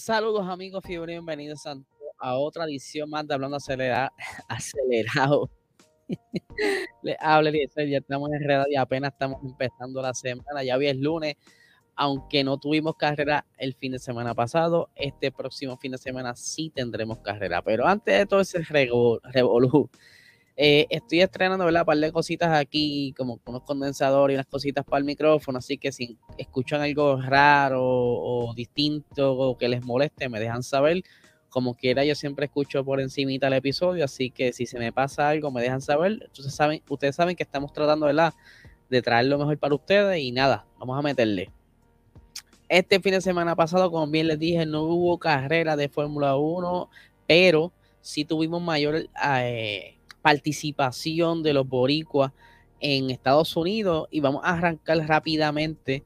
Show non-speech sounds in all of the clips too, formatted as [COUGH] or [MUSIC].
Saludos amigos, fiebre, bienvenidos a, otra edición más de Hablando Acelerado. [LAUGHS] acelerado. [LAUGHS] Le hablo ya estamos enredados y apenas estamos empezando la semana. Ya hoy es lunes, aunque no tuvimos carrera el fin de semana pasado, este próximo fin de semana sí tendremos carrera. Pero antes de todo ese revolú, eh, estoy estrenando, ¿verdad? Un par de cositas aquí, como unos condensadores y unas cositas para el micrófono, así que si escuchan algo raro o, distinto o que les moleste, me dejan saber. Como quiera, yo siempre escucho por encimita el episodio, así que si se me pasa algo, me dejan saber. Entonces, saben, ustedes saben que estamos tratando, ¿verdad? De traer lo mejor para ustedes y nada, vamos a meterle. Este fin de semana pasado, como bien les dije, no hubo carrera de Fórmula 1, pero sí tuvimos mayor... Eh, participación de los boricuas en Estados Unidos y vamos a arrancar rápidamente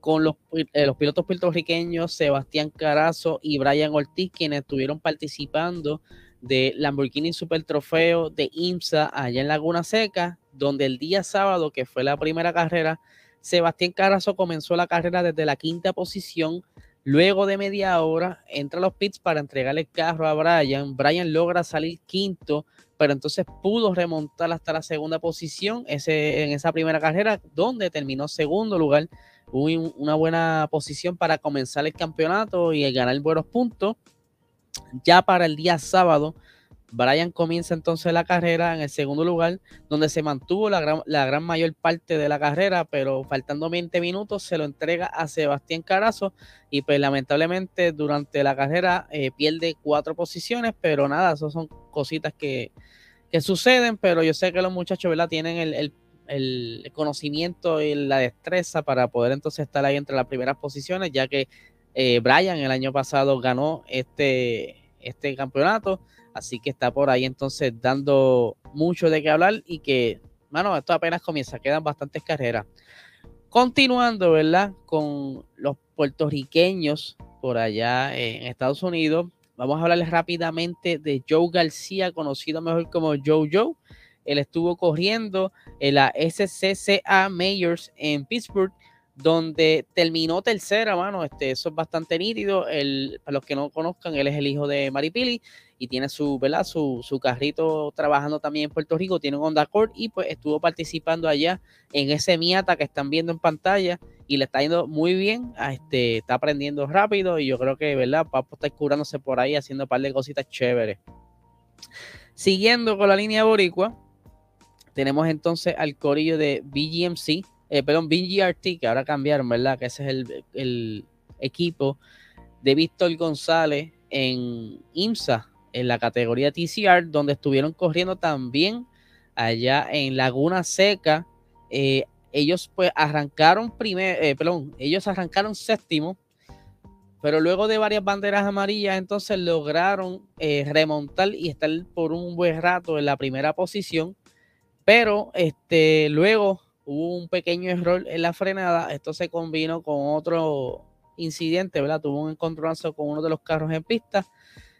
con los, eh, los pilotos puertorriqueños Sebastián Carazo y Brian Ortiz, quienes estuvieron participando de Lamborghini Super Trofeo de IMSA allá en Laguna Seca, donde el día sábado, que fue la primera carrera, Sebastián Carazo comenzó la carrera desde la quinta posición. Luego de media hora, entra a los pits para entregarle el carro a Brian. Brian logra salir quinto pero entonces pudo remontar hasta la segunda posición ese, en esa primera carrera, donde terminó segundo lugar. Una buena posición para comenzar el campeonato y ganar buenos puntos. Ya para el día sábado, Brian comienza entonces la carrera en el segundo lugar, donde se mantuvo la gran, la gran mayor parte de la carrera, pero faltando 20 minutos se lo entrega a Sebastián Carazo y pues lamentablemente durante la carrera eh, pierde cuatro posiciones, pero nada, eso son cositas que, que suceden, pero yo sé que los muchachos ¿verdad? tienen el, el, conocimiento y la destreza para poder entonces estar ahí entre las primeras posiciones, ya que eh, Brian el año pasado ganó este, este campeonato Así que está por ahí entonces dando mucho de qué hablar y que, mano, esto apenas comienza, quedan bastantes carreras. Continuando, ¿verdad? Con los puertorriqueños por allá en Estados Unidos, vamos a hablarles rápidamente de Joe García, conocido mejor como Joe Joe. Él estuvo corriendo en la SCCA Majors en Pittsburgh donde terminó tercera, mano. Este, eso es bastante nítido. El, para los que no conozcan, él es el hijo de Maripili y tiene su, ¿verdad? Su, su carrito trabajando también en Puerto Rico, tiene un Honda Accord y pues estuvo participando allá en ese Miata que están viendo en pantalla y le está yendo muy bien, este, está aprendiendo rápido y yo creo que, ¿verdad? Papo está curándose por ahí haciendo un par de cositas chéveres. Siguiendo con la línea boricua, tenemos entonces al corillo de BGMC, eh, perdón, BGRT, que ahora cambiaron, ¿verdad? Que ese es el, equipo de Víctor González en IMSA, en la categoría TCR, donde estuvieron corriendo también allá en Laguna Seca. Eh, ellos pues arrancaron primero, eh, perdón, ellos arrancaron séptimo, pero luego de varias banderas amarillas, entonces lograron remontar y estar por un buen rato en la primera posición. Pero este, luego hubo un pequeño error en la frenada. Esto se combinó con otro incidente, ¿verdad? Tuvo un encontronazo con uno de los carros en pista.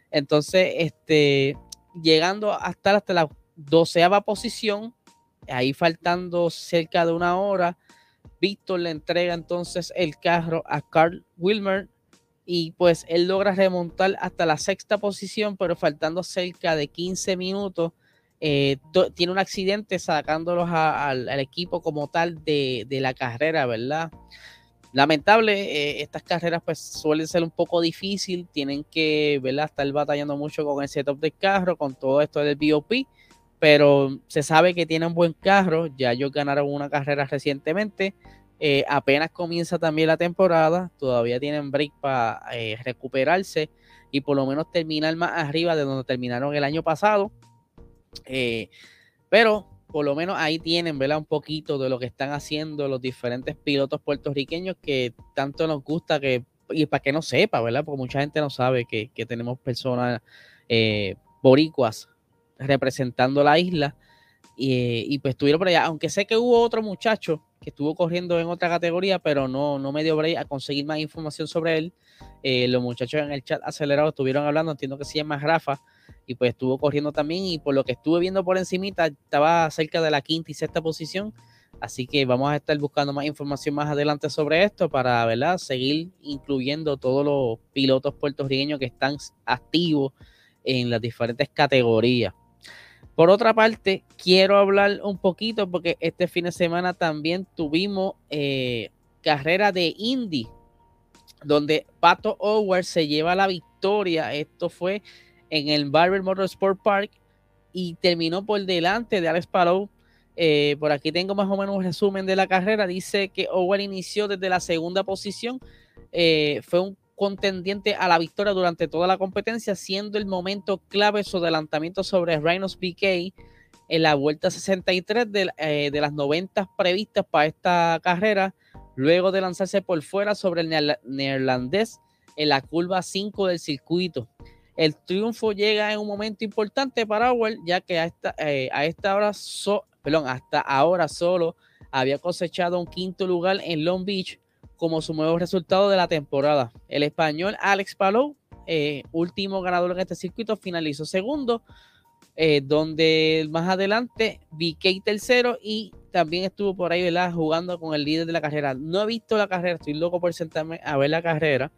Entonces, este, llegando hasta, hasta la doceava posición, ahí faltando cerca de una hora, Víctor le entrega entonces el carro a Carl Wilmer y pues él logra remontar hasta la sexta posición, pero faltando cerca de 15 minutos eh, tiene un accidente sacándolos al, equipo como tal de, la carrera, ¿verdad? Lamentable, eh, estas carreras pues suelen ser un poco difícil, tienen que, ¿verdad? Estar batallando mucho con el setup del carro, con todo esto del BOP, pero se sabe que tienen buen carro, ya ellos ganaron una carrera recientemente, eh, apenas comienza también la temporada, todavía tienen break para recuperarse y por lo menos terminar más arriba de donde terminaron el año pasado eh, pero por lo menos ahí tienen, ¿verdad? Un poquito de lo que están haciendo los diferentes pilotos puertorriqueños que tanto nos gusta que, y para que no sepa, ¿verdad? Porque mucha gente no sabe que, tenemos personas eh, boricuas representando la isla. Y, pues estuvieron por allá, aunque sé que hubo otro muchacho que estuvo corriendo en otra categoría, pero no, no me dio break a conseguir más información sobre él. Eh, los muchachos en el chat acelerado estuvieron hablando, entiendo que se llama Rafa, y pues estuvo corriendo también y por lo que estuve viendo por encimita estaba cerca de la quinta y sexta posición. Así que vamos a estar buscando más información más adelante sobre esto para ¿verdad? seguir incluyendo todos los pilotos puertorriqueños que están activos en las diferentes categorías. Por otra parte, quiero hablar un poquito porque este fin de semana también tuvimos eh, carrera de Indy, donde Pato Howard se lleva la victoria. Esto fue en el Barber Motorsport Park y terminó por delante de Alex Palou eh, por aquí tengo más o menos un resumen de la carrera. Dice que Owen inició desde la segunda posición. Eh, fue un contendiente a la victoria durante toda la competencia, siendo el momento clave su adelantamiento sobre Rhinos BK en la vuelta 63 de, eh, de las 90 previstas para esta carrera, luego de lanzarse por fuera sobre el neerlandés en la curva 5 del circuito. El triunfo llega en un momento importante para Owen, ya que a esta, a esta hora perdón, hasta ahora solo había cosechado un quinto lugar en Long Beach como su nuevo resultado de la temporada. El español Alex Palou, eh, último ganador en este circuito, finalizó segundo, eh, donde más adelante VK tercero y también estuvo por ahí jugando con el líder de la carrera. No he visto la carrera, estoy loco por sentarme a ver la carrera,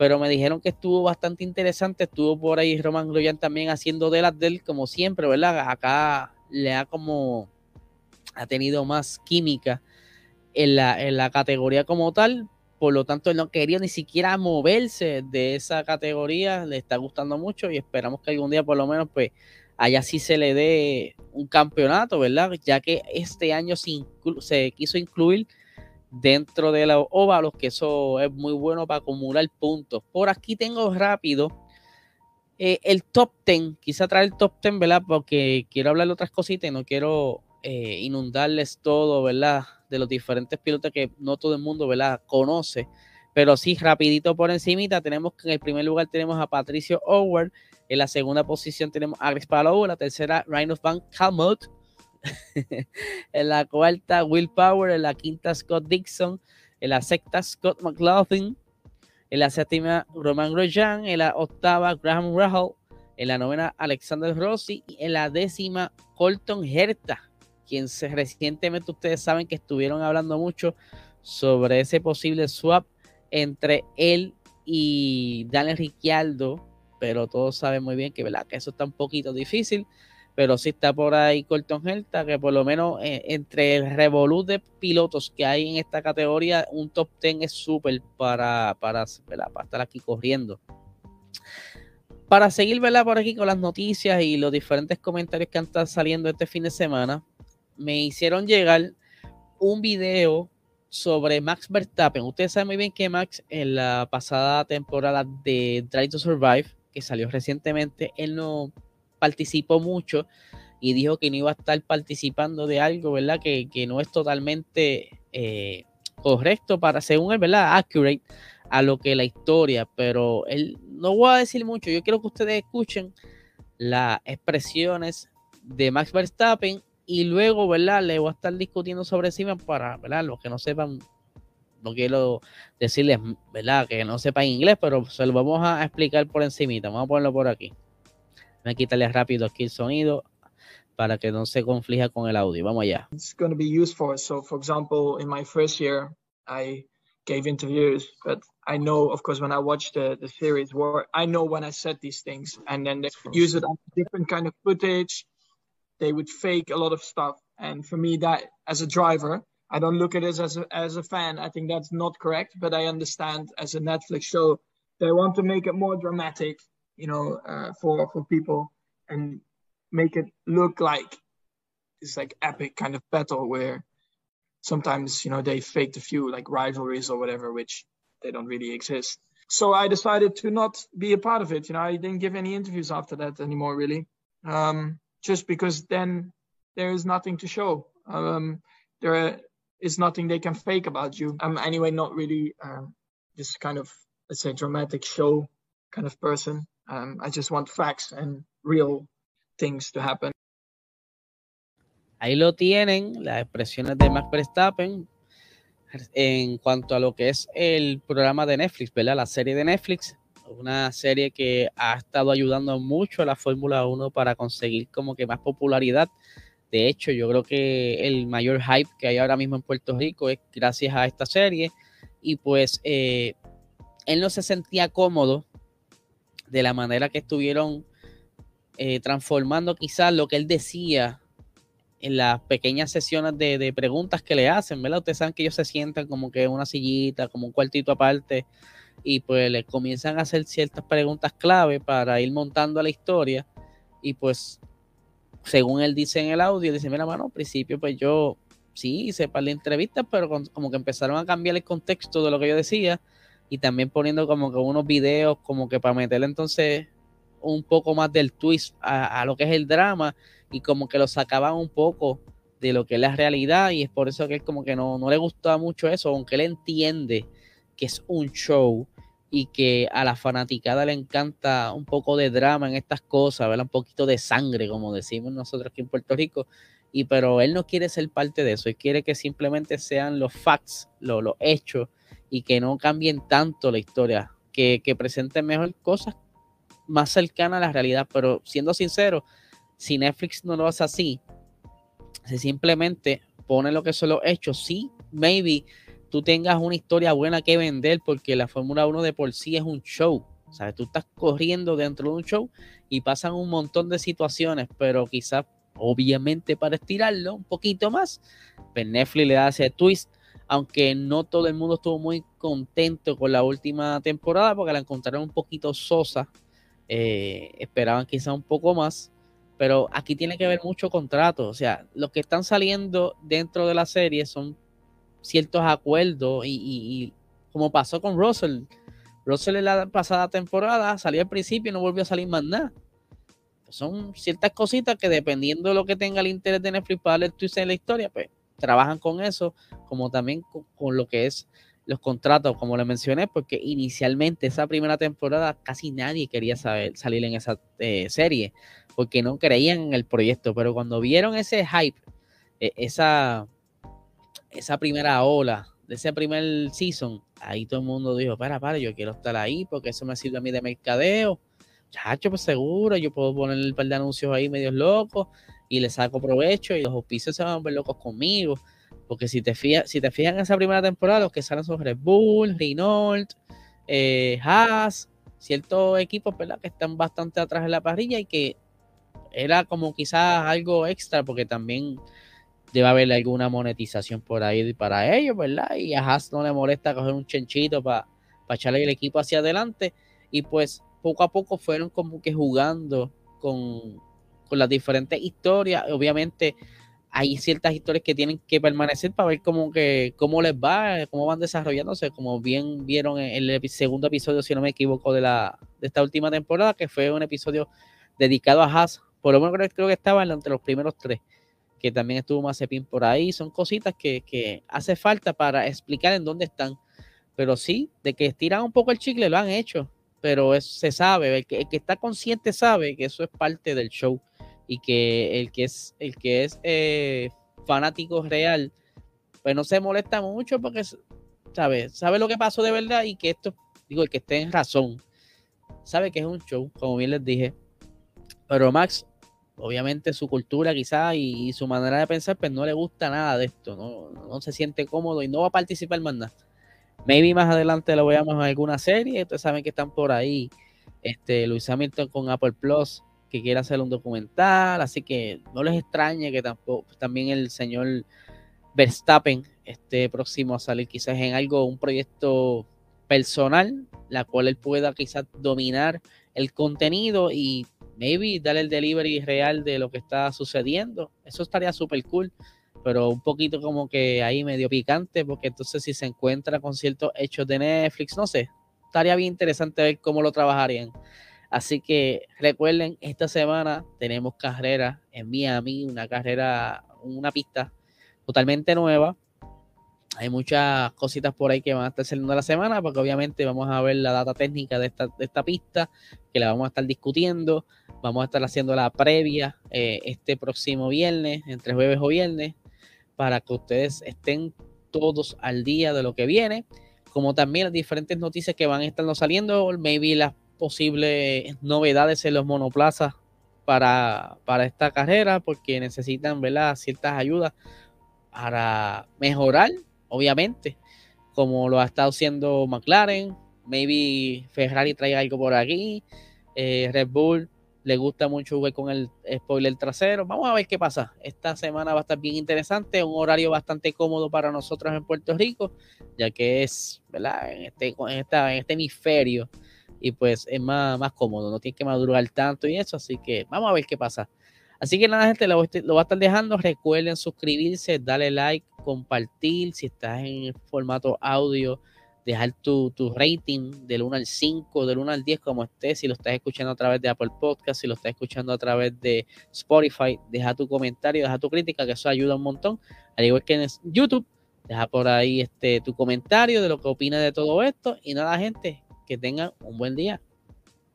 pero me dijeron que estuvo bastante interesante. Estuvo por ahí Roman Grosjean también haciendo de las del, como siempre, ¿verdad? Acá le da como ha tenido más química en la, en la categoría como tal. Por lo tanto, él no quería ni siquiera moverse de esa categoría. Le está gustando mucho y esperamos que algún día, por lo menos, pues allá sí se le dé un campeonato, ¿verdad? Ya que este año se, se quiso incluir dentro de los óvalos, que eso es muy bueno para acumular puntos. Por aquí tengo rápido eh, el top 10. Quise traer el top 10, ¿verdad? Porque quiero hablar de otras cositas y no quiero eh, inundarles todo, ¿verdad? De los diferentes pilotos que no todo el mundo, ¿verdad? Conoce. Pero sí, rapidito por encimita, tenemos que en el primer lugar tenemos a Patricio Howard, en la segunda posición tenemos a Alex Palou, en la tercera Ryan Van Calmot, [LAUGHS] en la cuarta Will Power, en la quinta Scott Dixon, en la sexta Scott McLaughlin, en la séptima Roman Grosjean, en la octava Graham Rahal, en la novena Alexander Rossi y en la décima Colton Herta quien recientemente ustedes saben que estuvieron hablando mucho sobre ese posible swap entre él y Daniel Ricciardo, pero todos saben muy bien que, ¿verdad? que eso está un poquito difícil, pero sí está por ahí Colton Herta, que por lo menos eh, entre el revolut de pilotos que hay en esta categoría, un top 10 es súper para, para, para estar aquí corriendo. Para seguir ¿verdad? por aquí con las noticias y los diferentes comentarios que han estado saliendo este fin de semana, me hicieron llegar un video sobre Max Verstappen. Ustedes saben muy bien que Max en la pasada temporada de Try to Survive, que salió recientemente, él no participó mucho y dijo que no iba a estar participando de algo, ¿verdad? Que, no es totalmente eh, correcto para, según él, ¿verdad? Accurate a lo que la historia, pero él no voy a decir mucho. Yo quiero que ustedes escuchen las expresiones de Max Verstappen y luego, ¿verdad? Le voy a estar discutiendo sobre encima para, ¿verdad? Los que no sepan, no quiero decirles, ¿verdad? Que no sepan inglés, pero se lo vamos a explicar por encimita. Vamos a ponerlo por aquí. Voy a quitarle rápido aquí el sonido para que no se conflija con el audio. Vamos allá. It's going to be useful. So, for example, in my first year, I gave interviews, but I know, of course, when I watch the, the series, where I know when I said these things, and then they use it on different kind of footage. they would fake a lot of stuff. And for me, that as a driver, I don't look at it as a, as a fan. I think that's not correct, but I understand as a Netflix show, they want to make it more dramatic, you know, uh, for for people and make it look like this like epic kind of battle where sometimes you know they faked a few like rivalries or whatever, which they don't really exist. So I decided to not be a part of it. You know, I didn't give any interviews after that anymore, really. Um, just because then there is nothing to show. Um, there is nothing they can fake about you. I'm anyway not really um, this kind of let's say dramatic show kind of person. Um, I just want facts and real things to happen. Ahí lo tienen, las expresiones de Max Verstappen en cuanto a lo que es el programa de Netflix, ¿verdad? La serie de Netflix una serie que ha estado ayudando mucho a la Fórmula 1 para conseguir como que más popularidad De hecho, yo creo que el mayor hype que hay ahora mismo en Puerto Rico es gracias a esta serie. Y pues eh, él no se sentía cómodo de la manera que estuvieron eh, transformando quizás lo que él decía en las pequeñas sesiones de, preguntas que le hacen, ¿verdad? Ustedes saben que ellos se sientan como que en una sillita, como un cuartito aparte, y pues le comienzan a hacer ciertas preguntas clave para ir montando la historia. Y pues, según él dice en el audio, dice, mira, mano, al principio pues yo sí hice para la entrevista, pero como que empezaron a cambiar el contexto de lo que yo decía y también poniendo como que unos videos como que para meterle entonces un poco más del twist a, a lo que es el drama y como que lo sacaban un poco de lo que es la realidad y es por eso que él como que no, no le gustaba mucho eso, aunque él entiende que es un show y que a la fanaticada le encanta un poco de drama en estas cosas, ¿verdad? Un poquito de sangre, como decimos nosotros aquí en Puerto Rico, y pero él no quiere ser parte de eso, él quiere que simplemente sean los facts, los hechos, y que no cambien tanto la historia, que, que presenten mejor cosas más cercanas a la realidad, pero siendo sincero, si Netflix no lo hace así, si simplemente pone lo que son los hechos, sí, maybe tú tengas una historia buena que vender porque la Fórmula 1 de por sí es un show. Sea, tú estás corriendo dentro de un show y pasan un montón de situaciones, pero quizás, obviamente, para estirarlo un poquito más, pues Netflix le da ese twist, aunque no todo el mundo estuvo muy contento con la última temporada porque la encontraron un poquito sosa. Eh, esperaban quizás un poco más pero aquí tiene que ver mucho contrato. O sea, los que están saliendo dentro de la serie son ciertos acuerdos y, como pasó con Russell. Russell en la pasada temporada salió al principio y no volvió a salir más nada. Son ciertas cositas que dependiendo de lo que tenga el interés de Netflix para darle el twist en la historia, pues trabajan con eso, como también con, lo que es los contratos, como le mencioné, porque inicialmente esa primera temporada casi nadie quería saber, salir en esa eh, serie porque no creían en el proyecto, pero cuando vieron ese hype, e, esa, esa primera ola de ese primer season, ahí todo el mundo dijo, para, para, yo quiero estar ahí porque eso me sirve a mí de mercadeo. Chacho, pues seguro, yo puedo poner un par de anuncios ahí medios locos y le saco provecho y los auspicios se van a ver locos conmigo. Porque si te fijas, si te fijas en esa primera temporada, los que salen son Red Bull, Renault, eh, Haas, ciertos equipos ¿verdad? que están bastante atrás en la parrilla y que era como quizás algo extra porque también debe haber alguna monetización por ahí para ellos, ¿verdad? Y a Haas no le molesta coger un chenchito para echarle el equipo hacia adelante. Y pues poco a poco fueron como que jugando con, las diferentes historias. Obviamente hay ciertas historias que tienen que permanecer para ver cómo, que, cómo les va, cómo van desarrollándose, como bien vieron en el segundo episodio, si no me equivoco, de, la, de esta última temporada, que fue un episodio dedicado a Haas por lo menos creo, que estaba entre los primeros tres, que también estuvo Mazepin por ahí. Son cositas que, hace falta para explicar en dónde están. Pero sí, de que estiran un poco el chicle, lo han hecho. Pero se sabe, el que, está consciente sabe que eso es parte del show. Y que el que es, el que es eh, fanático real, pues no se molesta mucho porque sabe, sabe lo que pasó de verdad y que esto, digo, el que esté en razón, sabe que es un show, como bien les dije. Pero Max, obviamente su cultura quizás y, su manera de pensar, pues no le gusta nada de esto, no, no se siente cómodo y no va a participar más nada. Maybe más adelante lo veamos en alguna serie, ustedes saben que están por ahí, este, Luis Hamilton con Apple Plus, que quiere hacer un documental, así que no les extrañe que tampoco, también el señor Verstappen esté próximo a salir quizás en algo, un proyecto personal, la cual él pueda quizás dominar el contenido y maybe darle el delivery real de lo que está sucediendo. Eso estaría súper cool, pero un poquito como que ahí medio picante, porque entonces si se encuentra con ciertos hechos de Netflix, no sé, estaría bien interesante ver cómo lo trabajarían. Así que recuerden, esta semana tenemos carrera en Miami, una carrera, una pista totalmente nueva. Hay muchas cositas por ahí que van a estar saliendo la semana, porque obviamente vamos a ver la data técnica de esta, de esta pista, que la vamos a estar discutiendo. Vamos a estar haciendo la previa eh, este próximo viernes, entre jueves o viernes, para que ustedes estén todos al día de lo que viene, como también las diferentes noticias que van a estar saliendo, maybe las posibles novedades en los monoplazas para, para esta carrera porque necesitan ¿verdad? ciertas ayudas para mejorar, obviamente, como lo ha estado haciendo McLaren, maybe Ferrari trae algo por aquí, eh, Red Bull le gusta mucho jugar con el spoiler trasero. Vamos a ver qué pasa. Esta semana va a estar bien interesante, un horario bastante cómodo para nosotros en Puerto Rico, ya que es, ¿verdad? En este, en esta, en este hemisferio y pues es más, más cómodo, no tiene que madrugar tanto y eso, así que vamos a ver qué pasa. Así que nada, gente, lo, lo va a estar dejando. Recuerden suscribirse, darle like, compartir. Si estás en formato audio, dejar tu, tu, rating del 1 al 5, del 1 al 10, como estés. Si lo estás escuchando a través de Apple Podcast, si lo estás escuchando a través de Spotify, deja tu comentario, deja tu crítica, que eso ayuda un montón. Al igual que en YouTube, deja por ahí este, tu comentario de lo que opinas de todo esto. Y nada, gente, que tengan un buen día.